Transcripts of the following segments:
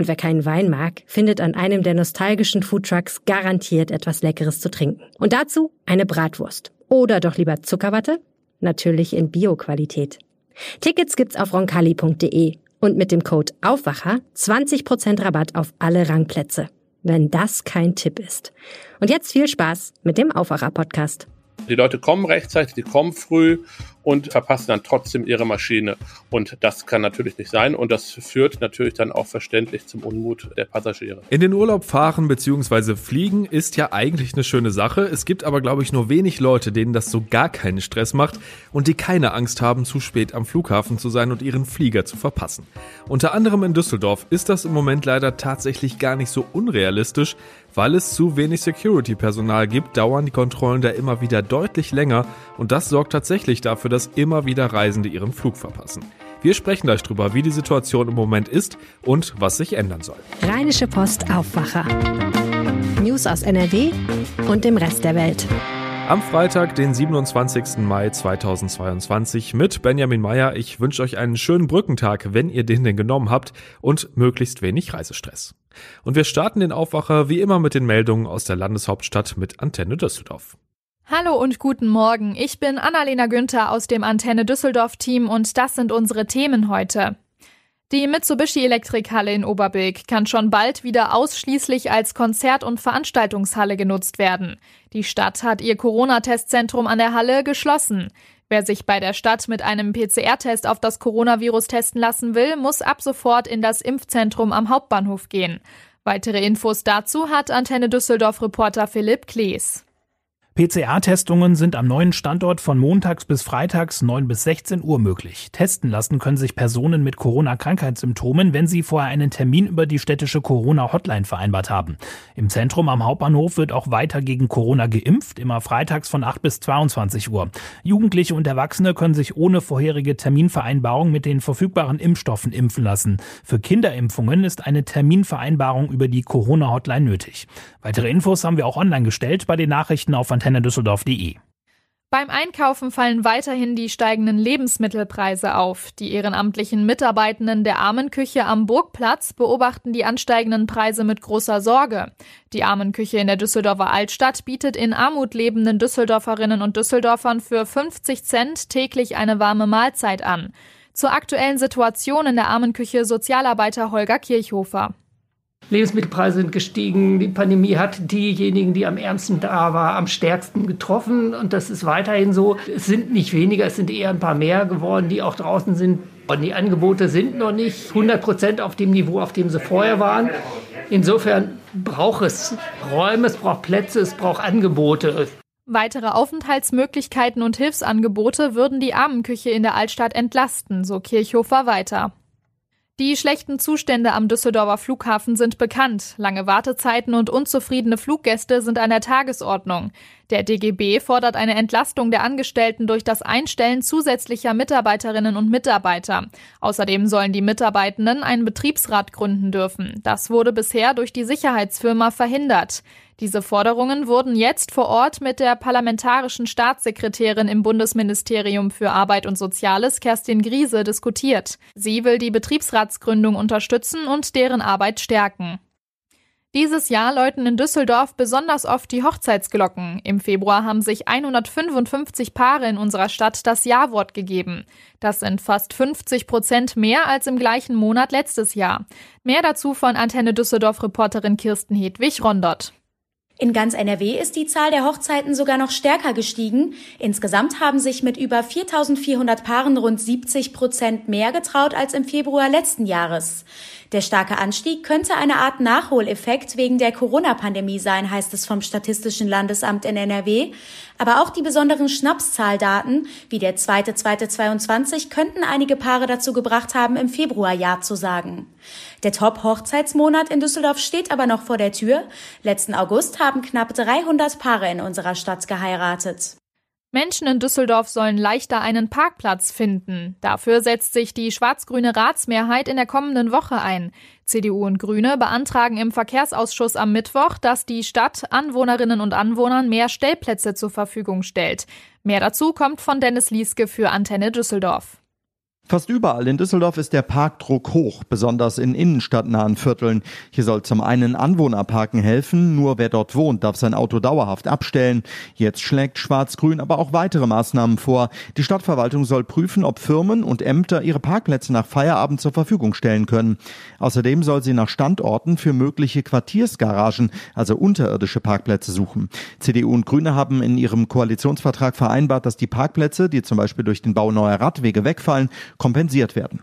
und wer keinen Wein mag, findet an einem der nostalgischen Foodtrucks garantiert etwas Leckeres zu trinken. Und dazu eine Bratwurst. Oder doch lieber Zuckerwatte? Natürlich in Bio-Qualität. Tickets gibt's auf roncalli.de und mit dem Code Aufwacher 20% Rabatt auf alle Rangplätze. Wenn das kein Tipp ist. Und jetzt viel Spaß mit dem Aufwacher-Podcast. Die Leute kommen rechtzeitig, die kommen früh und verpassen dann trotzdem ihre Maschine. Und das kann natürlich nicht sein und das führt natürlich dann auch verständlich zum Unmut der Passagiere. In den Urlaub fahren bzw. fliegen ist ja eigentlich eine schöne Sache. Es gibt aber, glaube ich, nur wenig Leute, denen das so gar keinen Stress macht und die keine Angst haben, zu spät am Flughafen zu sein und ihren Flieger zu verpassen. Unter anderem in Düsseldorf ist das im Moment leider tatsächlich gar nicht so unrealistisch. Weil es zu wenig Security-Personal gibt, dauern die Kontrollen da immer wieder deutlich länger und das sorgt tatsächlich dafür, dass immer wieder Reisende ihren Flug verpassen. Wir sprechen gleich drüber, wie die Situation im Moment ist und was sich ändern soll. Rheinische Post Aufwacher. News aus NRW und dem Rest der Welt. Am Freitag, den 27. Mai 2022 mit Benjamin Meyer. Ich wünsche euch einen schönen Brückentag, wenn ihr den denn genommen habt und möglichst wenig Reisestress. Und wir starten den Aufwacher wie immer mit den Meldungen aus der Landeshauptstadt mit Antenne Düsseldorf. Hallo und guten Morgen. Ich bin Annalena Günther aus dem Antenne Düsseldorf Team und das sind unsere Themen heute. Die Mitsubishi Elektrikhalle in Oberbilk kann schon bald wieder ausschließlich als Konzert- und Veranstaltungshalle genutzt werden. Die Stadt hat ihr Corona-Testzentrum an der Halle geschlossen. Wer sich bei der Stadt mit einem PCR-Test auf das Coronavirus testen lassen will, muss ab sofort in das Impfzentrum am Hauptbahnhof gehen. Weitere Infos dazu hat Antenne Düsseldorf-Reporter Philipp Klees. PCR-Testungen sind am neuen Standort von montags bis freitags 9 bis 16 Uhr möglich. Testen lassen können sich Personen mit Corona-Krankheitssymptomen, wenn sie vorher einen Termin über die städtische Corona-Hotline vereinbart haben. Im Zentrum am Hauptbahnhof wird auch weiter gegen Corona geimpft, immer freitags von 8 bis 22 Uhr. Jugendliche und Erwachsene können sich ohne vorherige Terminvereinbarung mit den verfügbaren Impfstoffen impfen lassen. Für Kinderimpfungen ist eine Terminvereinbarung über die Corona-Hotline nötig. Weitere Infos haben wir auch online gestellt bei den Nachrichten auf antennedüsseldorf.de. Beim Einkaufen fallen weiterhin die steigenden Lebensmittelpreise auf. Die ehrenamtlichen Mitarbeitenden der Armenküche am Burgplatz beobachten die ansteigenden Preise mit großer Sorge. Die Armenküche in der Düsseldorfer Altstadt bietet in Armut lebenden Düsseldorferinnen und Düsseldorfern für 50 Cent täglich eine warme Mahlzeit an. Zur aktuellen Situation in der Armenküche Sozialarbeiter Holger Kirchhofer. Lebensmittelpreise sind gestiegen. Die Pandemie hat diejenigen, die am ärmsten da war, am stärksten getroffen. Und das ist weiterhin so. Es sind nicht weniger, es sind eher ein paar mehr geworden, die auch draußen sind. Und die Angebote sind noch nicht 100 Prozent auf dem Niveau, auf dem sie vorher waren. Insofern braucht es Räume, es braucht Plätze, es braucht Angebote. Weitere Aufenthaltsmöglichkeiten und Hilfsangebote würden die Armenküche in der Altstadt entlasten, so Kirchhofer weiter. Die schlechten Zustände am Düsseldorfer Flughafen sind bekannt. Lange Wartezeiten und unzufriedene Fluggäste sind an der Tagesordnung. Der DGB fordert eine Entlastung der Angestellten durch das Einstellen zusätzlicher Mitarbeiterinnen und Mitarbeiter. Außerdem sollen die Mitarbeitenden einen Betriebsrat gründen dürfen. Das wurde bisher durch die Sicherheitsfirma verhindert. Diese Forderungen wurden jetzt vor Ort mit der parlamentarischen Staatssekretärin im Bundesministerium für Arbeit und Soziales, Kerstin Griese, diskutiert. Sie will die Betriebsratsgründung unterstützen und deren Arbeit stärken. Dieses Jahr läuten in Düsseldorf besonders oft die Hochzeitsglocken. Im Februar haben sich 155 Paare in unserer Stadt das Ja-Wort gegeben. Das sind fast 50 Prozent mehr als im gleichen Monat letztes Jahr. Mehr dazu von Antenne Düsseldorf-Reporterin Kirsten Hedwig Rondott. In ganz NRW ist die Zahl der Hochzeiten sogar noch stärker gestiegen. Insgesamt haben sich mit über 4400 Paaren rund 70 Prozent mehr getraut als im Februar letzten Jahres. Der starke Anstieg könnte eine Art Nachholeffekt wegen der Corona-Pandemie sein, heißt es vom Statistischen Landesamt in NRW. Aber auch die besonderen Schnapszahldaten, wie der 2.2.22, könnten einige Paare dazu gebracht haben, im Februar Ja zu sagen. Der Top-Hochzeitsmonat in Düsseldorf steht aber noch vor der Tür. Letzten August haben knapp 300 Paare in unserer Stadt geheiratet. Menschen in Düsseldorf sollen leichter einen Parkplatz finden. Dafür setzt sich die schwarz-grüne Ratsmehrheit in der kommenden Woche ein. CDU und Grüne beantragen im Verkehrsausschuss am Mittwoch, dass die Stadt Anwohnerinnen und Anwohnern mehr Stellplätze zur Verfügung stellt. Mehr dazu kommt von Dennis Lieske für Antenne Düsseldorf. Fast überall in Düsseldorf ist der Parkdruck hoch, besonders in innenstadtnahen Vierteln. Hier soll zum einen Anwohnerparken helfen, nur wer dort wohnt, darf sein Auto dauerhaft abstellen. Jetzt schlägt Schwarz-Grün aber auch weitere Maßnahmen vor. Die Stadtverwaltung soll prüfen, ob Firmen und Ämter ihre Parkplätze nach Feierabend zur Verfügung stellen können. Außerdem soll sie nach Standorten für mögliche Quartiersgaragen, also unterirdische Parkplätze suchen. CDU und Grüne haben in ihrem Koalitionsvertrag vereinbart, dass die Parkplätze, die zum Beispiel durch den Bau neuer Radwege wegfallen, kompensiert werden.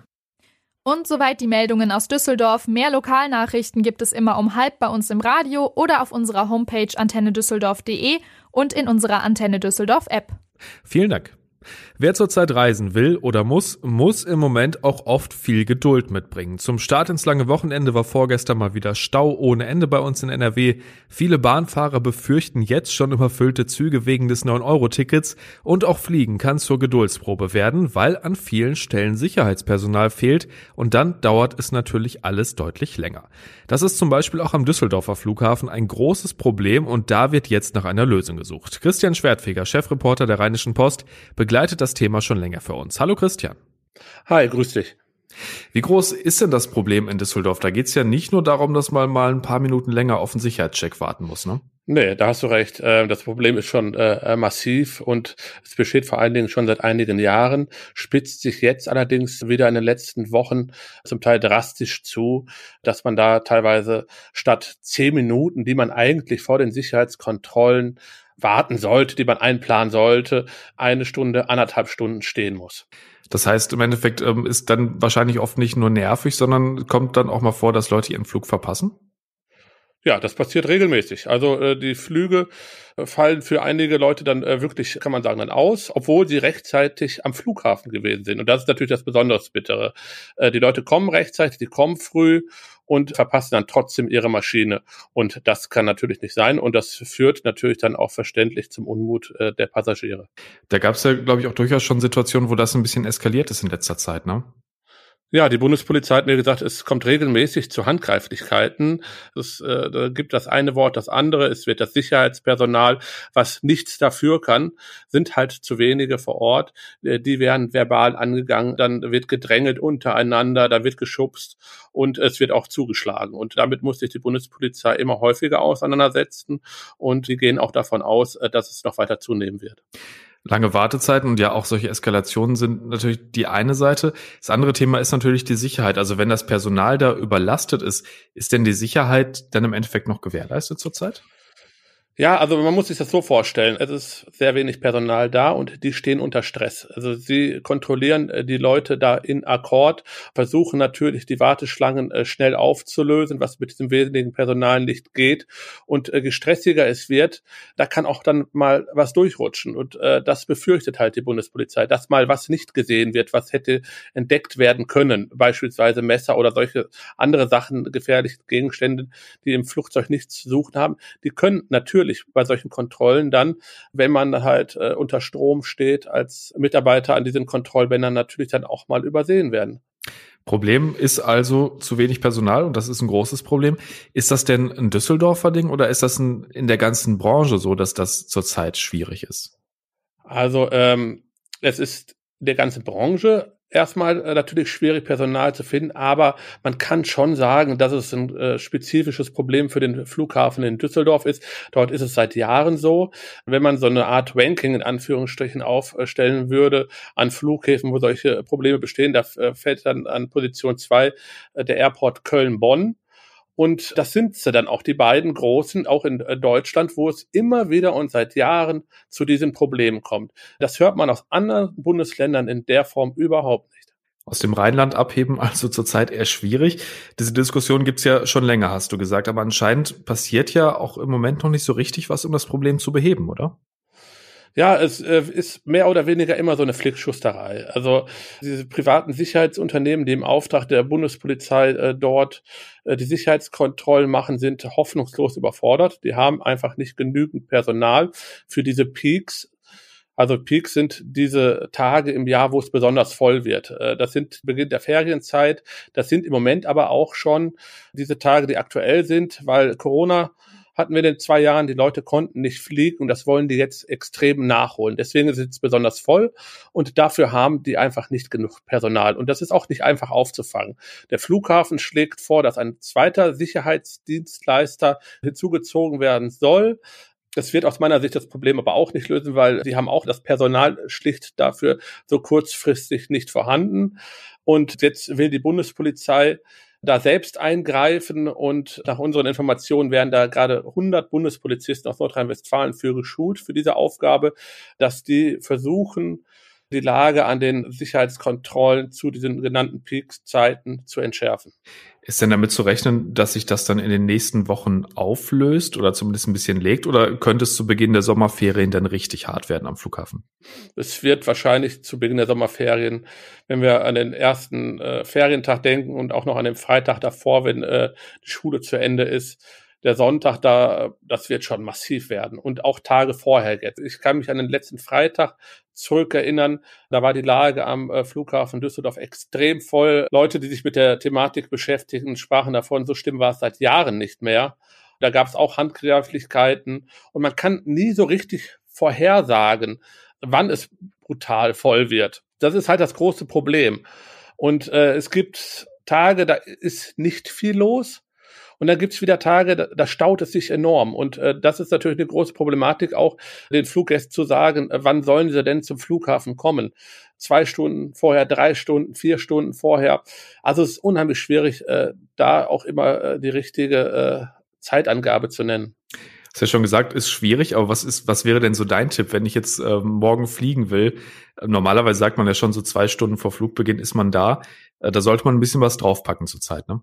Und soweit die Meldungen aus Düsseldorf. Mehr Lokalnachrichten gibt es immer um halb bei uns im Radio oder auf unserer Homepage antennedüsseldorf.de und in unserer Antenne Düsseldorf App. Vielen Dank. Wer zurzeit reisen will oder muss, muss im Moment auch oft viel Geduld mitbringen. Zum Start ins lange Wochenende war vorgestern mal wieder Stau ohne Ende bei uns in NRW. Viele Bahnfahrer befürchten jetzt schon überfüllte Züge wegen des 9-Euro-Tickets und auch Fliegen kann zur Geduldsprobe werden, weil an vielen Stellen Sicherheitspersonal fehlt und dann dauert es natürlich alles deutlich länger. Das ist zum Beispiel auch am Düsseldorfer Flughafen ein großes Problem und da wird jetzt nach einer Lösung gesucht. Christian Schwertfeger, Chefreporter der Rheinischen Post, begleitet das Thema schon länger für uns. Hallo Christian. Hi, grüß dich. Wie groß ist denn das Problem in Düsseldorf? Da geht es ja nicht nur darum, dass man mal ein paar Minuten länger auf einen Sicherheitscheck warten muss, ne? Nee, da hast du recht. Ähm, das Problem ist schon äh, massiv und es besteht vor allen Dingen schon seit einigen Jahren, spitzt sich jetzt allerdings wieder in den letzten Wochen zum Teil drastisch zu, dass man da teilweise statt zehn Minuten, die man eigentlich vor den Sicherheitskontrollen warten sollte, die man einplanen sollte, eine Stunde, anderthalb Stunden stehen muss. Das heißt, im Endeffekt ähm, ist dann wahrscheinlich oft nicht nur nervig, sondern kommt dann auch mal vor, dass Leute ihren Flug verpassen? Ja, das passiert regelmäßig. Also äh, die Flüge äh, fallen für einige Leute dann äh, wirklich, kann man sagen, dann aus, obwohl sie rechtzeitig am Flughafen gewesen sind. Und das ist natürlich das besonders Bittere. Äh, die Leute kommen rechtzeitig, die kommen früh und verpassen dann trotzdem ihre Maschine. Und das kann natürlich nicht sein. Und das führt natürlich dann auch verständlich zum Unmut äh, der Passagiere. Da gab es ja, glaube ich, auch durchaus schon Situationen, wo das ein bisschen eskaliert ist in letzter Zeit, ne? Ja, die Bundespolizei hat mir gesagt, es kommt regelmäßig zu Handgreiflichkeiten. Es äh, gibt das eine Wort das andere. Es wird das Sicherheitspersonal, was nichts dafür kann, sind halt zu wenige vor Ort. Äh, die werden verbal angegangen, dann wird gedrängelt untereinander, da wird geschubst und es wird auch zugeschlagen. Und damit muss sich die Bundespolizei immer häufiger auseinandersetzen und die gehen auch davon aus, äh, dass es noch weiter zunehmen wird. Lange Wartezeiten und ja auch solche Eskalationen sind natürlich die eine Seite. Das andere Thema ist natürlich die Sicherheit. Also wenn das Personal da überlastet ist, ist denn die Sicherheit dann im Endeffekt noch gewährleistet zurzeit? Ja, also man muss sich das so vorstellen. Es ist sehr wenig Personal da und die stehen unter Stress. Also sie kontrollieren äh, die Leute da in Akkord, versuchen natürlich die Warteschlangen äh, schnell aufzulösen, was mit diesem wenigen Personal nicht geht. Und äh, je stressiger es wird, da kann auch dann mal was durchrutschen. Und das befürchtet halt die Bundespolizei, dass mal was nicht gesehen wird, was hätte entdeckt werden können. Beispielsweise Messer oder solche andere Sachen, gefährliche Gegenstände, die im Flugzeug nichts zu suchen haben. Die können natürlich natürlich bei solchen Kontrollen dann, wenn man halt äh, unter Strom steht, als Mitarbeiter an diesen Kontrollbändern natürlich dann auch mal übersehen werden. Problem ist also zu wenig Personal und das ist ein großes Problem. Ist das denn ein Düsseldorfer Ding oder ist das ein, in der ganzen Branche so, dass das zurzeit schwierig ist? Also ähm, es ist der ganze Branche erstmal äh, natürlich schwierig, Personal zu finden, aber man kann schon sagen, dass es ein äh, spezifisches Problem für den Flughafen in Düsseldorf ist. Dort ist es seit Jahren so. Wenn man so eine Art Ranking in Anführungsstrichen aufstellen würde an Flughäfen, wo solche Probleme bestehen, da äh, fällt dann an Position zwei äh, der Airport Köln-Bonn. Und das sind sie dann auch die beiden großen, auch in äh, Deutschland, wo es immer wieder und seit Jahren zu diesen Problemen kommt. Das hört man aus anderen Bundesländern in der Form überhaupt nicht. aus dem Rheinland abheben, also zurzeit eher schwierig. Diese Diskussion gibt's ja schon länger, hast du gesagt, aber anscheinend passiert ja auch im Moment noch nicht so richtig was, um das Problem zu beheben, oder? Ja, es äh, ist mehr oder weniger immer so eine Flickschusterei. Also diese privaten Sicherheitsunternehmen, die im Auftrag der Bundespolizei äh, dort äh, die Sicherheitskontrollen machen, sind hoffnungslos überfordert. Die haben einfach nicht genügend Personal für diese Peaks. Also Peaks sind diese Tage im Jahr, wo es besonders voll wird. Äh, das sind Beginn der Ferienzeit. Das sind im Moment aber auch schon diese Tage, die aktuell sind, weil Corona hatten wir in den zwei Jahren, die Leute konnten nicht fliegen und das wollen die jetzt extrem nachholen. Deswegen ist es besonders voll und dafür haben die einfach nicht genug Personal. Und das ist auch nicht einfach aufzufangen. Der Flughafen schlägt vor, dass ein zweiter Sicherheitsdienstleister hinzugezogen werden soll. Das wird aus meiner Sicht das Problem aber auch nicht lösen, weil sie haben auch das Personal schlicht dafür so kurzfristig nicht vorhanden. Und jetzt will die Bundespolizei da selbst eingreifen und nach unseren Informationen werden da gerade 100 Bundespolizisten aus Nordrhein-Westfalen für geschult für diese Aufgabe, dass die versuchen, die Lage an den Sicherheitskontrollen zu diesen genannten Peak-Zeiten zu entschärfen. Ist denn damit zu rechnen, dass sich das dann in den nächsten Wochen auflöst oder zumindest ein bisschen legt? Oder könnte es zu Beginn der Sommerferien dann richtig hart werden am Flughafen? Es wird wahrscheinlich zu Beginn der Sommerferien, wenn wir an den ersten äh, Ferientag denken und auch noch an den Freitag davor, wenn äh, die Schule zu Ende ist, der Sonntag da, das wird schon massiv werden. Und auch Tage vorher jetzt. Ich kann mich an den letzten Freitag zurückerinnern. Da war die Lage am äh, Flughafen Düsseldorf extrem voll. Leute, die sich mit der Thematik beschäftigen, sprachen davon, so schlimm war es seit Jahren nicht mehr. Da gab es auch Handgreiflichkeiten. Und man kann nie so richtig vorhersagen, wann es brutal voll wird. Das ist halt das große Problem. Und äh, es gibt Tage, da ist nicht viel los. Und dann gibt's wieder Tage, da, da staut es sich enorm. Und äh, das ist natürlich eine große Problematik, auch den Fluggästen zu sagen, äh, wann sollen sie denn zum Flughafen kommen? Zwei Stunden vorher, drei Stunden, vier Stunden vorher. Also es ist unheimlich schwierig, äh, da auch immer äh, die richtige äh, Zeitangabe zu nennen. Hast ja schon gesagt, ist schwierig, aber was ist, was wäre denn so dein Tipp, wenn ich jetzt äh, morgen fliegen will? Normalerweise sagt man ja schon so zwei Stunden vor Flugbeginn ist man da. Äh, da sollte man ein bisschen was draufpacken zur Zeit, ne?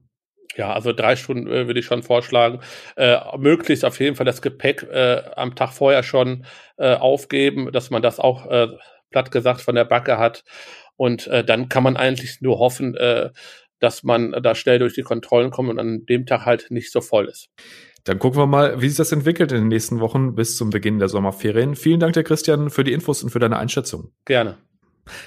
Ja, also drei Stunden äh, würde ich schon vorschlagen. Äh, möglichst auf jeden Fall das Gepäck äh, am Tag vorher schon äh, aufgeben, dass man das auch äh, platt gesagt von der Backe hat. Und äh, dann kann man eigentlich nur hoffen, äh, dass man da schnell durch die Kontrollen kommt und an dem Tag halt nicht so voll ist. Dann gucken wir mal, wie sich das entwickelt in den nächsten Wochen bis zum Beginn der Sommerferien. Vielen Dank, der Christian, für die Infos und für deine Einschätzung. Gerne.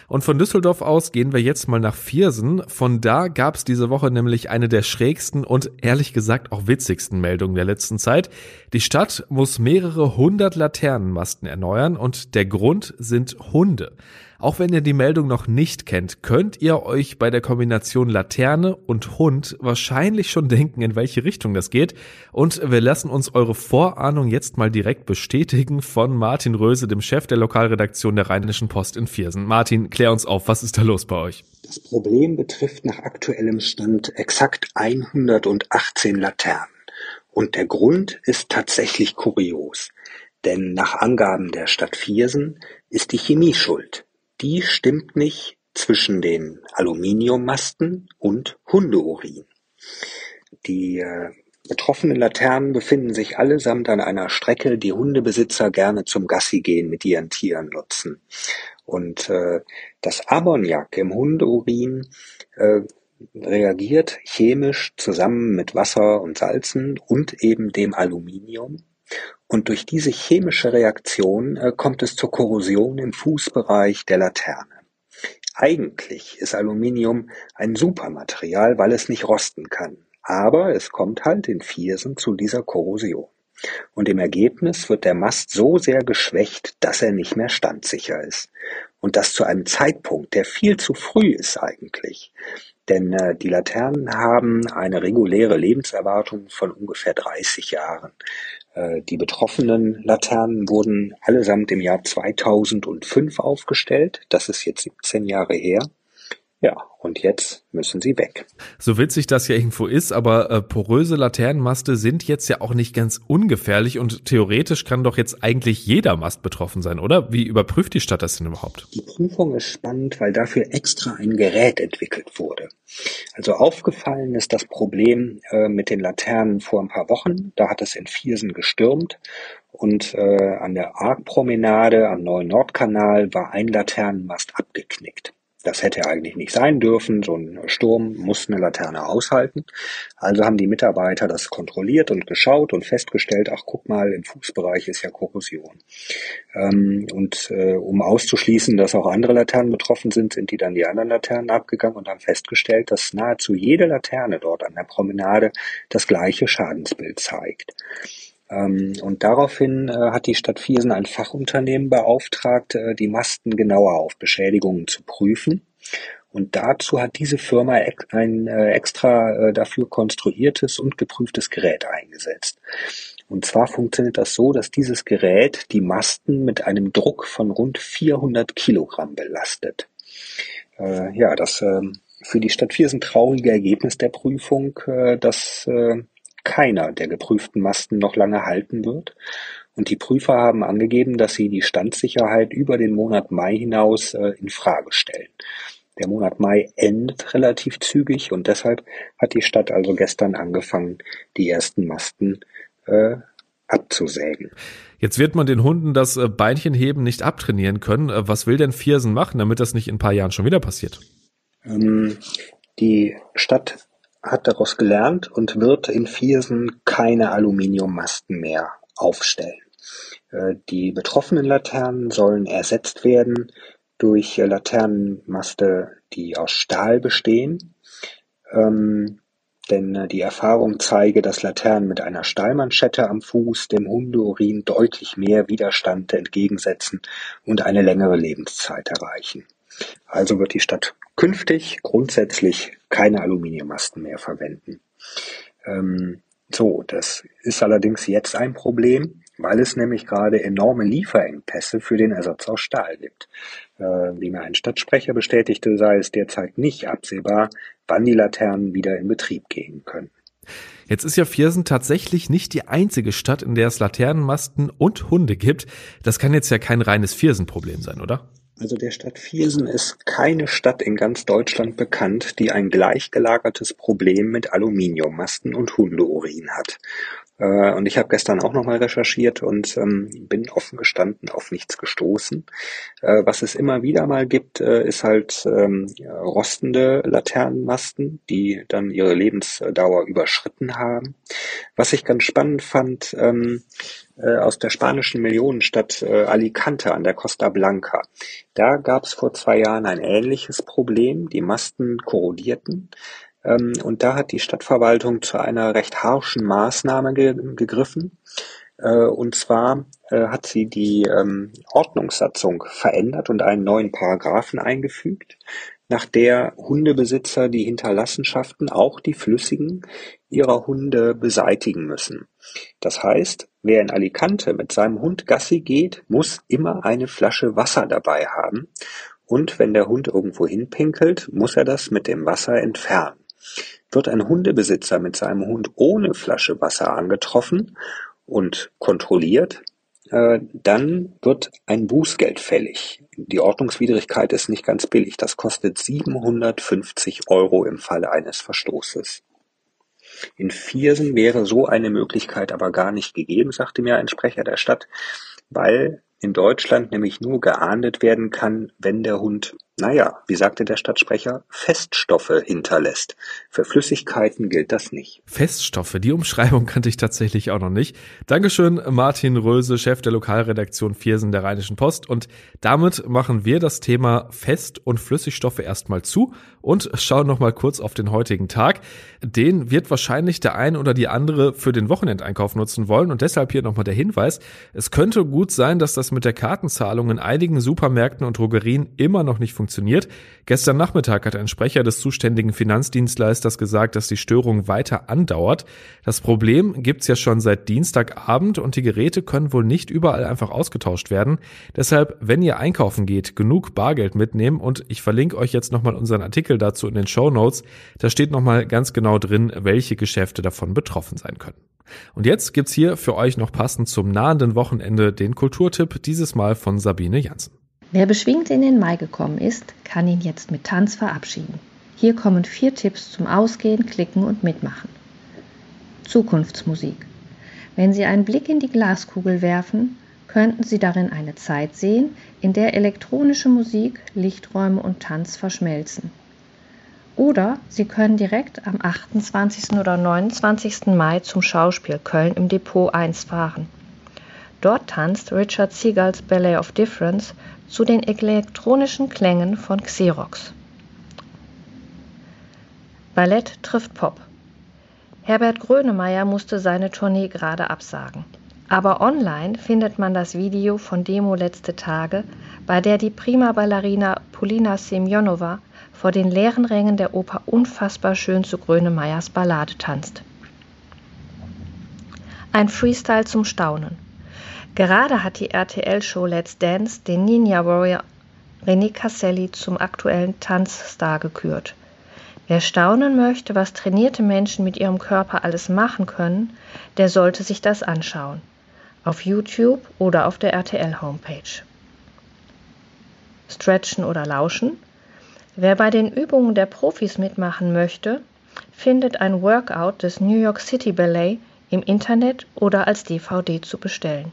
Und von Düsseldorf aus gehen wir jetzt mal nach Viersen. Von da gab es diese Woche nämlich eine der schrägsten und ehrlich gesagt auch witzigsten Meldungen der letzten Zeit. Die Stadt muss mehrere hundert Laternenmasten erneuern und der Grund sind Hunde. Auch wenn ihr die Meldung noch nicht kennt, könnt ihr euch bei der Kombination Laterne und Hund wahrscheinlich schon denken, in welche Richtung das geht. Und wir lassen uns eure Vorahnung jetzt mal direkt bestätigen von Martin Röse, dem Chef der Lokalredaktion der Rheinischen Post in Viersen. Martin, klär uns auf, was ist da los bei euch? Das Problem betrifft nach aktuellem Stand exakt 118 Laternen. Und der Grund ist tatsächlich kurios. Denn nach Angaben der Stadt Viersen ist die Chemie schuld die stimmt nicht zwischen den Aluminiummasten und Hundeurin. Die äh, betroffenen Laternen befinden sich allesamt an einer Strecke, die Hundebesitzer gerne zum Gassigehen mit ihren Tieren nutzen. Und äh, das Ammoniak im Hundeurin äh, reagiert chemisch zusammen mit Wasser und Salzen und eben dem Aluminium und durch diese chemische Reaktion äh, kommt es zur Korrosion im Fußbereich der Laterne. Eigentlich ist Aluminium ein Supermaterial, weil es nicht rosten kann. Aber es kommt halt in Viersen zu dieser Korrosion. Und im Ergebnis wird der Mast so sehr geschwächt, dass er nicht mehr standsicher ist. Und das zu einem Zeitpunkt, der viel zu früh ist eigentlich. Denn äh, die Laternen haben eine reguläre Lebenserwartung von ungefähr 30 Jahren. Äh, die betroffenen Laternen wurden allesamt im Jahr 2005 aufgestellt. Das ist jetzt 17 Jahre her. Ja, und jetzt müssen sie weg. So witzig das ja irgendwo ist, aber äh, poröse Laternenmaste sind jetzt ja auch nicht ganz ungefährlich und theoretisch kann doch jetzt eigentlich jeder Mast betroffen sein, oder? Wie überprüft die Stadt das denn überhaupt? Die Prüfung ist spannend, weil dafür extra ein Gerät entwickelt wurde. Also aufgefallen ist das Problem äh, mit den Laternen vor ein paar Wochen. Da hat es in Viersen gestürmt und äh, an der Arc-Promenade am neuen Nordkanal war ein Laternenmast abgeknickt. Das hätte eigentlich nicht sein dürfen. So ein Sturm muss eine Laterne aushalten. Also haben die Mitarbeiter das kontrolliert und geschaut und festgestellt, ach guck mal, im Fußbereich ist ja Korrosion. Ähm, und äh, um auszuschließen, dass auch andere Laternen betroffen sind, sind die dann die anderen Laternen abgegangen und haben festgestellt, dass nahezu jede Laterne dort an der Promenade das gleiche Schadensbild zeigt. Ähm, und daraufhin äh, hat die Stadt Viersen ein Fachunternehmen beauftragt, äh, die Masten genauer auf Beschädigungen zu prüfen. Und dazu hat diese Firma ein äh, extra dafür konstruiertes und geprüftes Gerät eingesetzt. Und zwar funktioniert das so, dass dieses Gerät die Masten mit einem Druck von rund 400 Kilogramm belastet. Ja, das ähm, für die Stadt Viersen traurige Ergebnis der Prüfung, dass keiner der geprüften Masten noch lange halten wird, und die Prüfer haben angegeben, dass sie die Standsicherheit über den Monat Mai hinaus äh, in Frage stellen. Der Monat Mai endet relativ zügig und deshalb hat die Stadt also gestern angefangen, die ersten Masten äh, abzusägen. Jetzt wird man den Hunden das äh, Beinchenheben nicht abtrainieren können. Äh, was will denn Viersen machen, damit das nicht in ein paar Jahren schon wieder passiert? Ähm, die Stadt hat daraus gelernt und wird in Viersen keine Aluminiummasten mehr aufstellen. Äh, die betroffenen Laternen sollen ersetzt werden durch Laternenmaste, die aus Stahl bestehen. Ähm, denn äh, die Erfahrung zeige, dass Laternen mit einer Stahlmanschette am Fuß dem Hundeurin deutlich mehr Widerstand entgegensetzen und eine längere Lebenszeit erreichen. Also wird die Stadt künftig grundsätzlich keine Aluminiummasten mehr verwenden. Ähm, so, das ist allerdings jetzt ein Problem, weil es nämlich gerade enorme Lieferengpässe für den Ersatz aus Stahl gibt. Äh, wie mir ein Stadtsprecher bestätigte, sei es derzeit nicht absehbar, wann die Laternen wieder in Betrieb gehen können. Jetzt ist ja Viersen tatsächlich nicht die einzige Stadt, in der es Laternenmasten und Hunde gibt. Das kann jetzt ja kein reines Viersen-Problem sein, oder? Also der Stadt Viersen ist keine Stadt in ganz Deutschland bekannt, die ein gleichgelagertes Problem mit Aluminiummasten und Hundeurin hat. Äh, und ich habe gestern auch nochmal recherchiert und ähm, bin offen gestanden auf nichts gestoßen. Äh, was es immer wieder mal gibt, äh, ist halt ähm, rostende Laternenmasten, die dann ihre Lebensdauer überschritten haben. Was ich ganz spannend fand, ähm, äh, aus der spanischen Millionenstadt äh, Alicante an der Costa Blanca. Da gab es vor zwei Jahren ein ähnliches Problem. Die Masten korrodierten. Ähm, und da hat die Stadtverwaltung zu einer recht harschen Maßnahme ge gegriffen. Äh, und zwar äh, hat sie die ähm, Ordnungssatzung verändert und einen neuen Paragraphen eingefügt, nach der Hundebesitzer die Hinterlassenschaften, auch die flüssigen, ihrer Hunde beseitigen müssen. Das heißt, wer in Alicante mit seinem Hund Gassi geht, muss immer eine Flasche Wasser dabei haben und wenn der Hund irgendwo hinpinkelt, muss er das mit dem Wasser entfernen. Wird ein Hundebesitzer mit seinem Hund ohne Flasche Wasser angetroffen und kontrolliert, dann wird ein Bußgeld fällig. Die Ordnungswidrigkeit ist nicht ganz billig. Das kostet 750 Euro im Falle eines Verstoßes. In Viersen wäre so eine Möglichkeit aber gar nicht gegeben, sagte mir ein Sprecher der Stadt, weil in Deutschland nämlich nur geahndet werden kann, wenn der Hund naja, wie sagte der Stadtsprecher, Feststoffe hinterlässt. Für Flüssigkeiten gilt das nicht. Feststoffe, die Umschreibung kannte ich tatsächlich auch noch nicht. Dankeschön, Martin Röse, Chef der Lokalredaktion Viersen der Rheinischen Post. Und damit machen wir das Thema Fest- und Flüssigstoffe erstmal zu und schauen nochmal kurz auf den heutigen Tag. Den wird wahrscheinlich der eine oder die andere für den Wochenendeinkauf nutzen wollen. Und deshalb hier nochmal der Hinweis. Es könnte gut sein, dass das mit der Kartenzahlung in einigen Supermärkten und Drogerien immer noch nicht funktioniert funktioniert. Gestern Nachmittag hat ein Sprecher des zuständigen Finanzdienstleisters gesagt, dass die Störung weiter andauert. Das Problem gibt's ja schon seit Dienstagabend und die Geräte können wohl nicht überall einfach ausgetauscht werden. Deshalb, wenn ihr einkaufen geht, genug Bargeld mitnehmen und ich verlinke euch jetzt nochmal unseren Artikel dazu in den Show Notes. Da steht nochmal ganz genau drin, welche Geschäfte davon betroffen sein können. Und jetzt gibt's hier für euch noch passend zum nahenden Wochenende den Kulturtipp, dieses Mal von Sabine Janssen. Wer beschwingt in den Mai gekommen ist, kann ihn jetzt mit Tanz verabschieden. Hier kommen vier Tipps zum Ausgehen, Klicken und Mitmachen. Zukunftsmusik. Wenn Sie einen Blick in die Glaskugel werfen, könnten Sie darin eine Zeit sehen, in der elektronische Musik, Lichträume und Tanz verschmelzen. Oder Sie können direkt am 28. oder 29. Mai zum Schauspiel Köln im Depot 1 fahren. Dort tanzt Richard Seagulls Ballet of Difference zu den elektronischen Klängen von Xerox. Ballett trifft Pop. Herbert Grönemeyer musste seine Tournee gerade absagen. Aber online findet man das Video von Demo letzte Tage, bei der die Prima Ballerina Polina Semjonova vor den leeren Rängen der Oper unfassbar schön zu Grönemeyers Ballade tanzt. Ein Freestyle zum Staunen. Gerade hat die RTL-Show Let's Dance den Ninja Warrior René Casselli zum aktuellen Tanzstar gekürt. Wer staunen möchte, was trainierte Menschen mit ihrem Körper alles machen können, der sollte sich das anschauen. Auf YouTube oder auf der RTL-Homepage. Stretchen oder Lauschen? Wer bei den Übungen der Profis mitmachen möchte, findet ein Workout des New York City Ballet im Internet oder als DVD zu bestellen.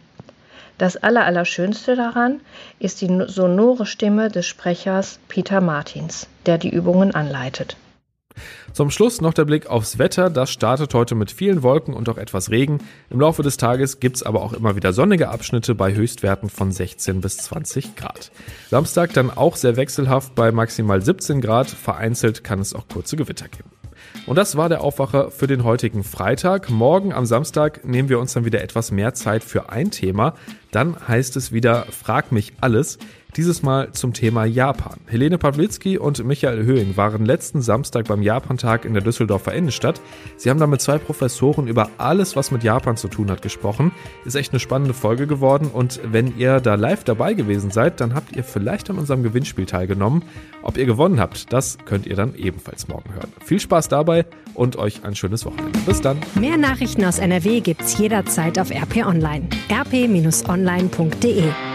Das Allerallerschönste daran ist die sonore Stimme des Sprechers Peter Martins, der die Übungen anleitet. Zum Schluss noch der Blick aufs Wetter. Das startet heute mit vielen Wolken und auch etwas Regen. Im Laufe des Tages gibt es aber auch immer wieder sonnige Abschnitte bei Höchstwerten von 16 bis 20 Grad. Samstag dann auch sehr wechselhaft bei maximal 17 Grad. Vereinzelt kann es auch kurze Gewitter geben. Und das war der Aufwacher für den heutigen Freitag. Morgen am Samstag nehmen wir uns dann wieder etwas mehr Zeit für ein Thema. Dann heißt es wieder Frag mich alles. Dieses Mal zum Thema Japan. Helene Pawlitzki und Michael Höhing waren letzten Samstag beim Japantag in der Düsseldorfer Innenstadt. Sie haben da mit zwei Professoren über alles, was mit Japan zu tun hat, gesprochen. Ist echt eine spannende Folge geworden und wenn ihr da live dabei gewesen seid, dann habt ihr vielleicht an unserem Gewinnspiel teilgenommen. Ob ihr gewonnen habt, das könnt ihr dann ebenfalls morgen hören. Viel Spaß dabei und euch ein schönes Wochenende. Bis dann. Mehr Nachrichten aus NRW gibt's jederzeit auf RP Online. rp-online.de